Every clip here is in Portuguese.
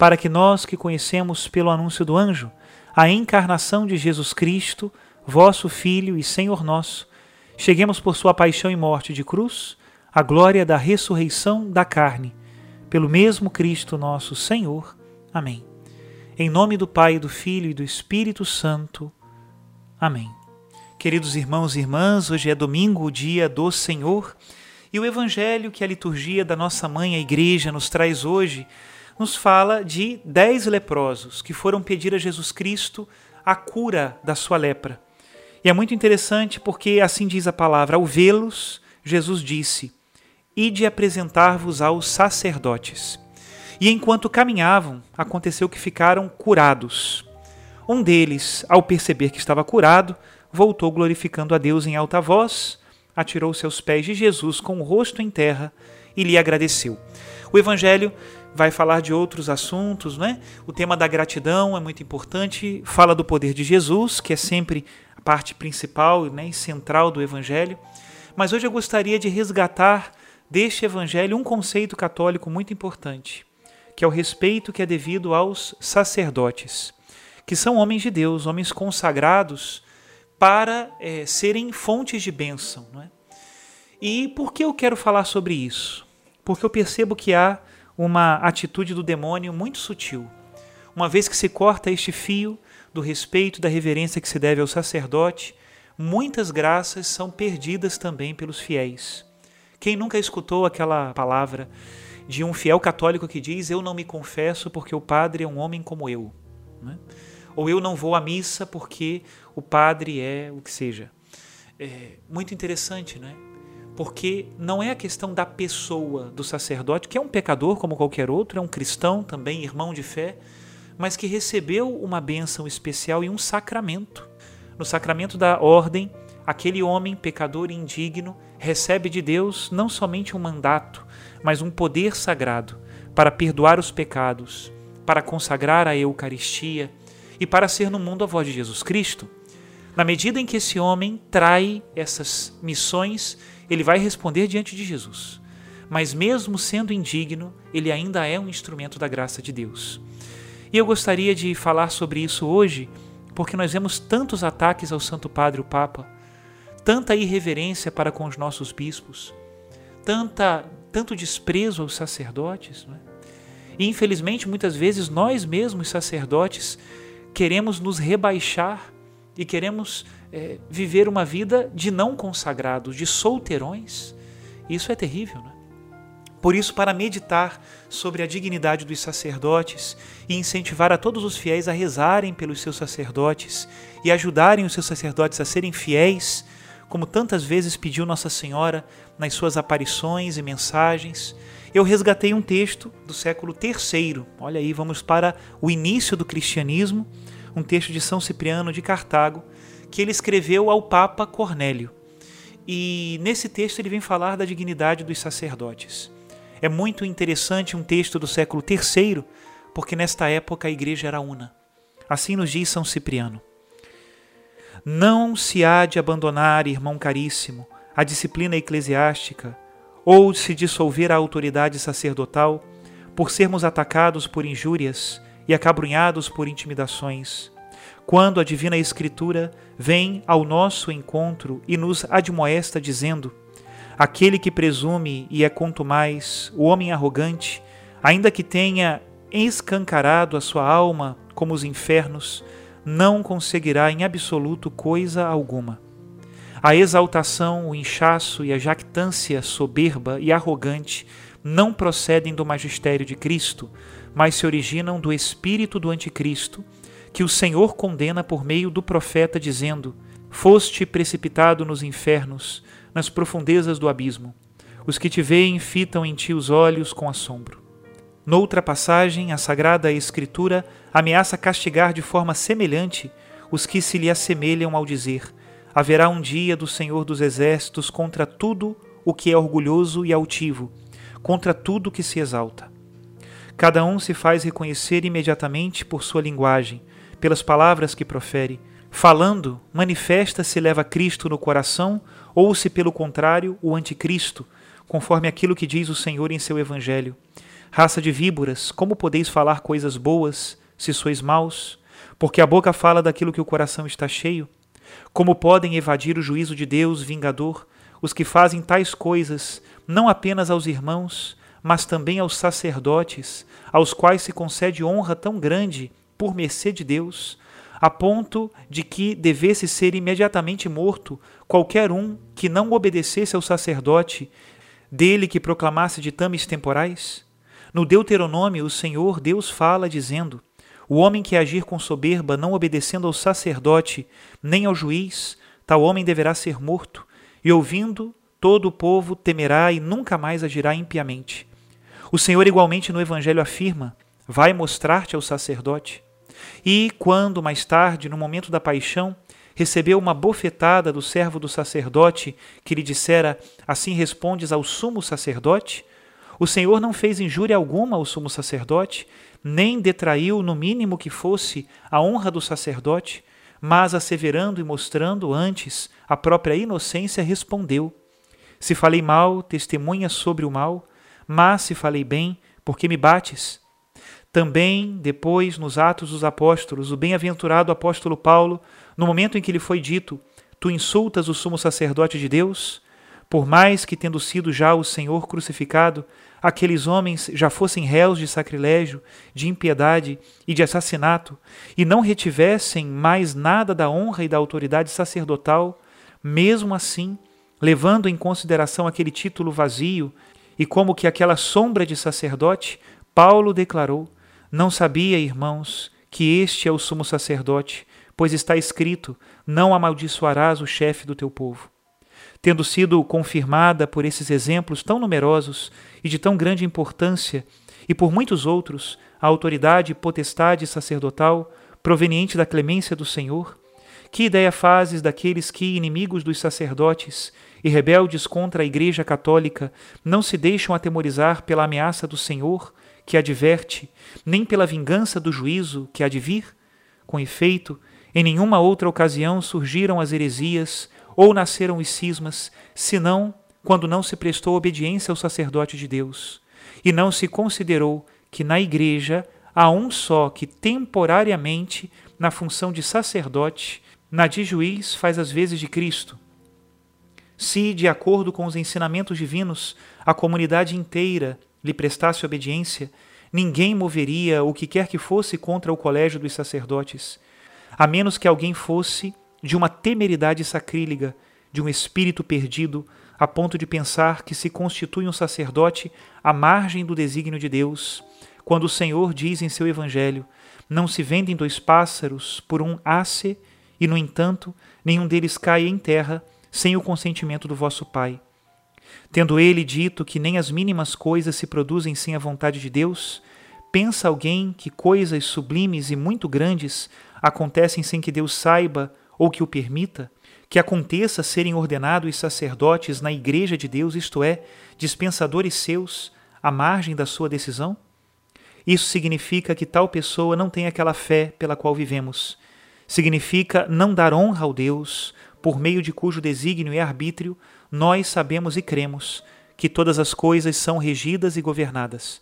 para que nós que conhecemos pelo anúncio do anjo a encarnação de Jesus Cristo, vosso Filho e Senhor nosso, cheguemos por sua paixão e morte de cruz à glória da ressurreição da carne, pelo mesmo Cristo nosso Senhor. Amém. Em nome do Pai, do Filho e do Espírito Santo. Amém. Queridos irmãos e irmãs, hoje é domingo, o dia do Senhor, e o evangelho que a liturgia da nossa mãe, a igreja, nos traz hoje nos fala de dez leprosos que foram pedir a Jesus Cristo a cura da sua lepra. E é muito interessante porque assim diz a palavra: ao vê-los, Jesus disse: Ide apresentar-vos aos sacerdotes. E enquanto caminhavam, aconteceu que ficaram curados. Um deles, ao perceber que estava curado, voltou glorificando a Deus em alta voz, atirou-se aos pés de Jesus com o rosto em terra e lhe agradeceu. O evangelho vai falar de outros assuntos, né? O tema da gratidão é muito importante, fala do poder de Jesus, que é sempre a parte principal né, e central do evangelho. Mas hoje eu gostaria de resgatar deste evangelho um conceito católico muito importante, que é o respeito que é devido aos sacerdotes, que são homens de Deus, homens consagrados para é, serem fontes de bênção. Não é? E por que eu quero falar sobre isso? Porque eu percebo que há uma atitude do demônio muito sutil. Uma vez que se corta este fio do respeito, da reverência que se deve ao sacerdote, muitas graças são perdidas também pelos fiéis. Quem nunca escutou aquela palavra de um fiel católico que diz: Eu não me confesso porque o padre é um homem como eu? Né? Ou eu não vou à missa porque o padre é o que seja. É muito interessante, né? Porque não é a questão da pessoa do sacerdote, que é um pecador como qualquer outro, é um cristão também, irmão de fé, mas que recebeu uma bênção especial e um sacramento. No sacramento da ordem, aquele homem pecador e indigno recebe de Deus não somente um mandato, mas um poder sagrado para perdoar os pecados, para consagrar a Eucaristia e para ser no mundo a voz de Jesus Cristo. Na medida em que esse homem trai essas missões ele vai responder diante de Jesus. Mas, mesmo sendo indigno, ele ainda é um instrumento da graça de Deus. E eu gostaria de falar sobre isso hoje, porque nós vemos tantos ataques ao Santo Padre, o Papa, tanta irreverência para com os nossos bispos, tanta, tanto desprezo aos sacerdotes. Não é? E, infelizmente, muitas vezes nós mesmos, sacerdotes, queremos nos rebaixar e queremos é, viver uma vida de não consagrados, de solteirões. Isso é terrível, né? Por isso, para meditar sobre a dignidade dos sacerdotes e incentivar a todos os fiéis a rezarem pelos seus sacerdotes e ajudarem os seus sacerdotes a serem fiéis, como tantas vezes pediu Nossa Senhora nas suas aparições e mensagens, eu resgatei um texto do século III. Olha aí, vamos para o início do cristianismo, um texto de São Cipriano de Cartago, que ele escreveu ao Papa Cornélio. E nesse texto ele vem falar da dignidade dos sacerdotes. É muito interessante um texto do século III, porque nesta época a igreja era una. Assim nos diz São Cipriano. Não se há de abandonar, irmão caríssimo, a disciplina eclesiástica, ou se dissolver a autoridade sacerdotal, por sermos atacados por injúrias e acabrunhados por intimidações. Quando a Divina Escritura vem ao nosso encontro e nos admoesta dizendo: Aquele que presume e é quanto mais o homem arrogante, ainda que tenha escancarado a sua alma como os infernos, não conseguirá em absoluto coisa alguma. A exaltação, o inchaço e a jactância soberba e arrogante não procedem do magistério de Cristo, mas se originam do espírito do anticristo, que o Senhor condena por meio do profeta, dizendo: Foste precipitado nos infernos, nas profundezas do abismo. Os que te veem fitam em ti os olhos com assombro. Noutra passagem, a Sagrada Escritura ameaça castigar de forma semelhante os que se lhe assemelham ao dizer: Haverá um dia do Senhor dos Exércitos contra tudo o que é orgulhoso e altivo, contra tudo que se exalta. Cada um se faz reconhecer imediatamente por sua linguagem, pelas palavras que profere. Falando, manifesta se leva Cristo no coração ou se, pelo contrário, o anticristo, conforme aquilo que diz o Senhor em seu Evangelho. Raça de víboras, como podeis falar coisas boas, se sois maus? Porque a boca fala daquilo que o coração está cheio. Como podem evadir o juízo de Deus vingador os que fazem tais coisas, não apenas aos irmãos, mas também aos sacerdotes, aos quais se concede honra tão grande por mercê de Deus, a ponto de que devesse ser imediatamente morto qualquer um que não obedecesse ao sacerdote, dele que proclamasse ditames temporais? No Deuteronômio, o Senhor Deus fala, dizendo: O homem que agir com soberba, não obedecendo ao sacerdote, nem ao juiz, tal homem deverá ser morto, e ouvindo, todo o povo temerá e nunca mais agirá impiamente. O Senhor, igualmente, no Evangelho afirma: Vai mostrar-te ao sacerdote. E quando, mais tarde, no momento da paixão, recebeu uma bofetada do servo do sacerdote que lhe dissera: Assim respondes ao sumo sacerdote? O Senhor não fez injúria alguma ao sumo sacerdote, nem detraiu, no mínimo que fosse, a honra do sacerdote, mas, asseverando e mostrando antes a própria inocência, respondeu: Se falei mal, testemunha sobre o mal, mas se falei bem, por que me bates? Também, depois, nos Atos dos Apóstolos, o bem-aventurado apóstolo Paulo, no momento em que lhe foi dito: Tu insultas o sumo sacerdote de Deus? Por mais que, tendo sido já o Senhor crucificado, aqueles homens já fossem réus de sacrilégio, de impiedade e de assassinato, e não retivessem mais nada da honra e da autoridade sacerdotal, mesmo assim, levando em consideração aquele título vazio e como que aquela sombra de sacerdote, Paulo declarou: não sabia, irmãos, que este é o sumo sacerdote, pois está escrito: Não amaldiçoarás o chefe do teu povo. Tendo sido confirmada por esses exemplos tão numerosos e de tão grande importância, e por muitos outros, a autoridade e potestade sacerdotal proveniente da clemência do Senhor, que ideia fazes daqueles que, inimigos dos sacerdotes e rebeldes contra a Igreja Católica, não se deixam atemorizar pela ameaça do Senhor que adverte, nem pela vingança do juízo que há de vir? Com efeito, em nenhuma outra ocasião surgiram as heresias ou nasceram os cismas, senão quando não se prestou obediência ao sacerdote de Deus, e não se considerou que na Igreja há um só que temporariamente, na função de sacerdote, na de juiz, faz as vezes de Cristo. Se, de acordo com os ensinamentos divinos, a comunidade inteira lhe prestasse obediência, ninguém moveria o que quer que fosse contra o colégio dos sacerdotes, a menos que alguém fosse de uma temeridade sacrílega, de um espírito perdido, a ponto de pensar que se constitui um sacerdote à margem do desígnio de Deus, quando o Senhor diz em seu Evangelho: Não se vendem dois pássaros por um asse, e, no entanto, nenhum deles cai em terra sem o consentimento do vosso Pai. Tendo ele dito que nem as mínimas coisas se produzem sem a vontade de Deus, pensa alguém que coisas sublimes e muito grandes acontecem sem que Deus saiba ou que o permita? Que aconteça serem ordenados sacerdotes na Igreja de Deus, isto é, dispensadores seus, à margem da sua decisão? Isso significa que tal pessoa não tem aquela fé pela qual vivemos. Significa não dar honra ao Deus, por meio de cujo desígnio e arbítrio nós sabemos e cremos que todas as coisas são regidas e governadas.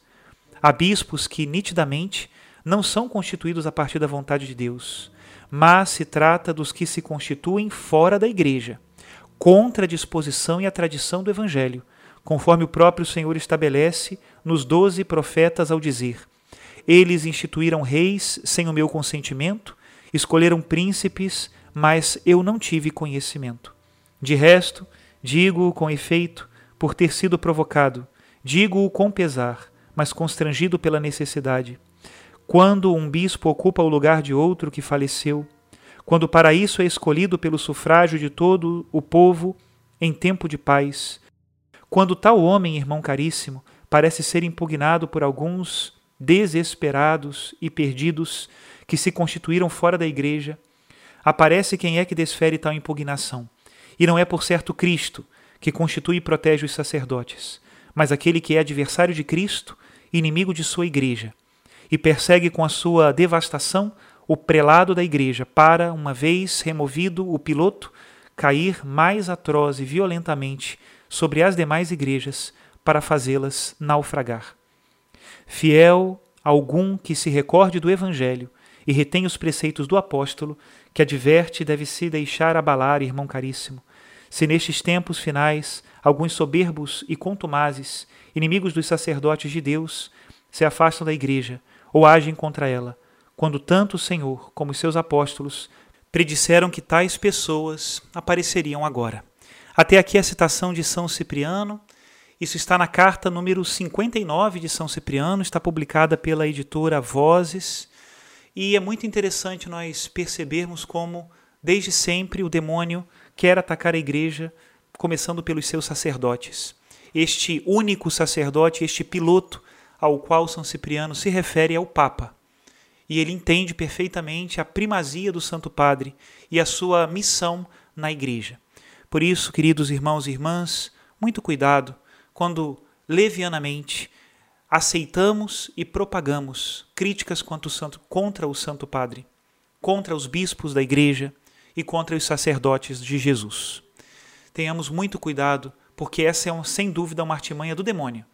Há bispos que, nitidamente, não são constituídos a partir da vontade de Deus, mas se trata dos que se constituem fora da Igreja, contra a disposição e a tradição do Evangelho, conforme o próprio Senhor estabelece nos doze profetas ao dizer: Eles instituíram reis sem o meu consentimento, escolheram príncipes, mas eu não tive conhecimento. De resto, digo com efeito, por ter sido provocado, digo-o com pesar, mas constrangido pela necessidade. Quando um bispo ocupa o lugar de outro que faleceu, quando para isso é escolhido pelo sufrágio de todo o povo em tempo de paz, quando tal homem, irmão caríssimo, parece ser impugnado por alguns desesperados e perdidos que se constituíram fora da igreja, aparece quem é que desfere tal impugnação. E não é por certo Cristo, que constitui e protege os sacerdotes, mas aquele que é adversário de Cristo, inimigo de sua igreja, e persegue com a sua devastação o prelado da igreja, para, uma vez removido o piloto, cair mais atroz e violentamente sobre as demais igrejas para fazê-las naufragar. Fiel algum que se recorde do Evangelho e retém os preceitos do apóstolo, que adverte deve se deixar abalar, irmão caríssimo. Se nestes tempos finais alguns soberbos e contumazes, inimigos dos sacerdotes de Deus, se afastam da igreja ou agem contra ela, quando tanto o Senhor como os seus apóstolos predisseram que tais pessoas apareceriam agora. Até aqui a citação de São Cipriano. Isso está na carta número 59 de São Cipriano, está publicada pela editora Vozes. E é muito interessante nós percebermos como, desde sempre, o demônio quer atacar a igreja, começando pelos seus sacerdotes. Este único sacerdote, este piloto ao qual São Cipriano se refere é o Papa. E ele entende perfeitamente a primazia do Santo Padre e a sua missão na igreja. Por isso, queridos irmãos e irmãs, muito cuidado quando levianamente aceitamos e propagamos críticas o santo, contra o Santo Padre, contra os bispos da Igreja e contra os sacerdotes de Jesus. Tenhamos muito cuidado, porque essa é, sem dúvida, uma artimanha do demônio,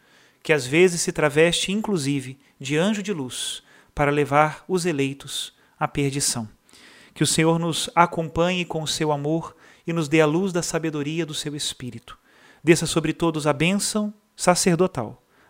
que às vezes se traveste, inclusive, de anjo de luz para levar os eleitos à perdição. Que o Senhor nos acompanhe com o seu amor e nos dê a luz da sabedoria do seu Espírito. Desça sobre todos a bênção sacerdotal,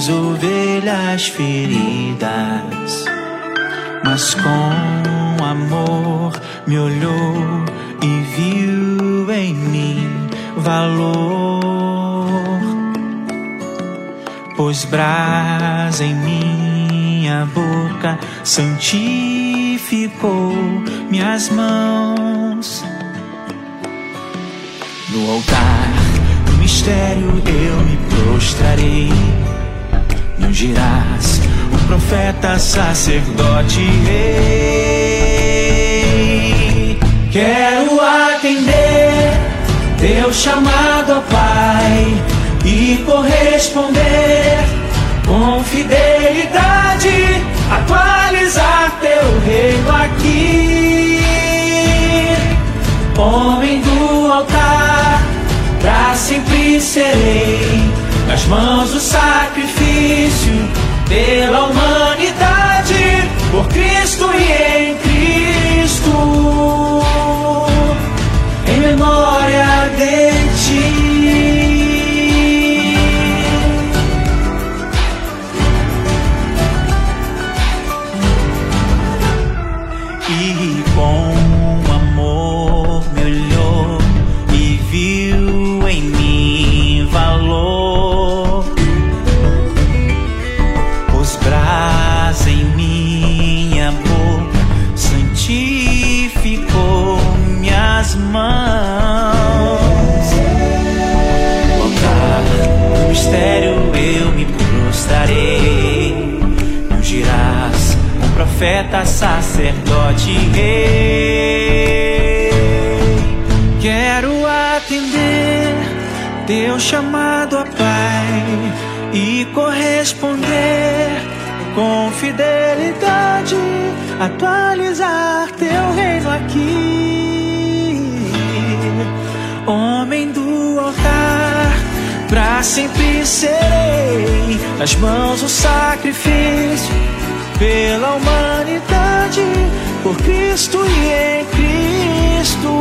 Das ovelhas feridas. Mas com amor me olhou e viu em mim valor. Pôs brasa em minha boca santificou minhas mãos. No altar do mistério eu me prostrarei. Ungirás o profeta, sacerdote, rei. Quero atender teu chamado, ó Pai, e corresponder com fidelidade atualizar teu reino aqui. Homem do altar, pra sempre serei nas mãos do sacrifício pela humanidade, por Cristo e em eu me prostrarei. Me ungirás um profeta, sacerdote, rei. Quero atender teu chamado a Pai e corresponder com fidelidade, atualizar teu reino aqui. Sempre serei nas mãos o sacrifício pela humanidade, por Cristo e em Cristo.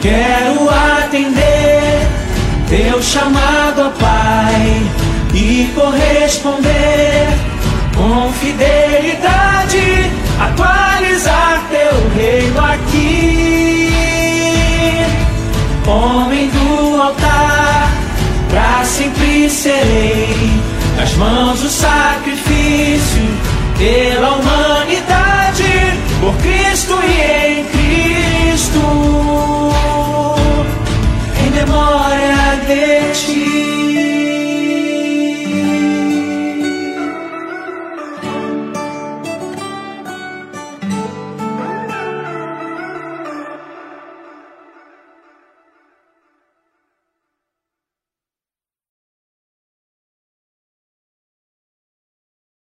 Quero atender teu chamado, ó Pai, e corresponder com fidelidade, atualizar teu reino aqui. Homem do pra sempre serei, nas mãos o sacrifício pela humanidade, por Cristo e Cristo